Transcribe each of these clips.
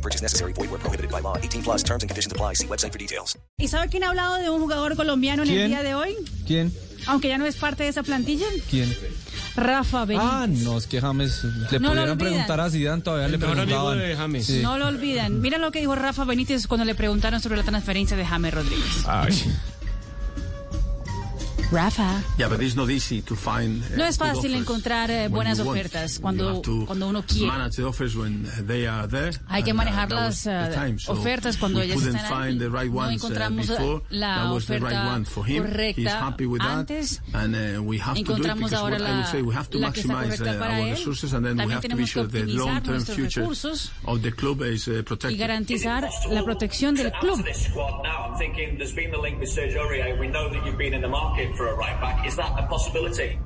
No purchase necessary. Void where prohibited by law. 18 plus terms and conditions apply. See website for details. ¿Y sabe quién ha hablado de un jugador colombiano en el ¿Quién? día de hoy? ¿Quién? Aunque ya no es parte de esa plantilla. ¿Quién? Rafa Benítez. Ah, no, es que James, le No lo pudieran preguntar a Zidane, todavía le preguntaban. Sí. No lo olvidan. Mira lo que dijo Rafa Benítez cuando le preguntaron sobre la transferencia de James Rodríguez. Ay. Uh, No es fácil encontrar eh, buenas ofertas cuando, cuando uno quiere. manage the offers when they are there, Hay que uh, manejar las eh, ofertas cuando ellas están ahí. find the right No uh, encontramos before. la That was the right oferta one for him. He's correcta happy with that, antes. and uh, we have to do it Encontramos because ahora what I would la, say we have to la que está maximize correcta uh, para our él. resources, and then we También have to be tenemos que optimizar long-term nuestros future recursos of the club is uh, y protected. garantizar la protección del club. For a right back. Is that a possibility?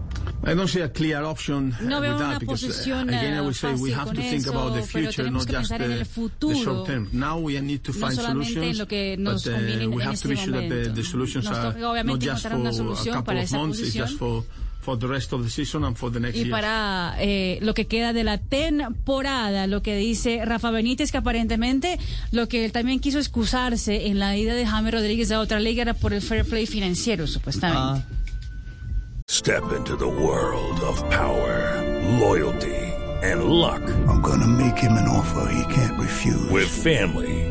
I don't see a clear option uh, No veo with una that because uh, again I eh, would say we have to think eso, about the future, not just the, the short term. Now we need to No find en solutions, but uh, we have este to be sure that the, momento. the solutions Nos are toca, obviamente, not just encontrar una for a solución couple para of esa months, it's posición. just for for the rest of the season and for the next Y year. para eh, lo que queda de la temporada, lo que dice Rafa Benítez, que aparentemente lo que él también quiso excusarse en la ida de James Rodríguez a otra liga era por el fair play financiero, supuestamente. Ah, Step into the world of power, loyalty, and luck. I'm gonna make him an offer he can't refuse. With family,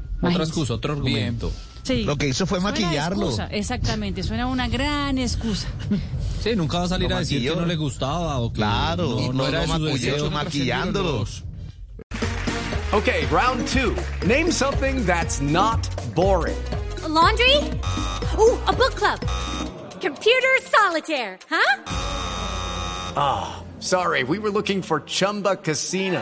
Otra excusa, otro argumento. Sí. Lo que hizo fue Suena maquillarlo. excusa, exactamente, suena una gran excusa. Sí, nunca va a salir Lo a decir maquilló. que no le gustaba o que Claro, no, no no era su deseo. maquillándolos. Okay, round two. Name something that's not boring. laundry? Ooh, a book club. Computer solitaire, huh? Sorry, we were looking for Chumba Casino.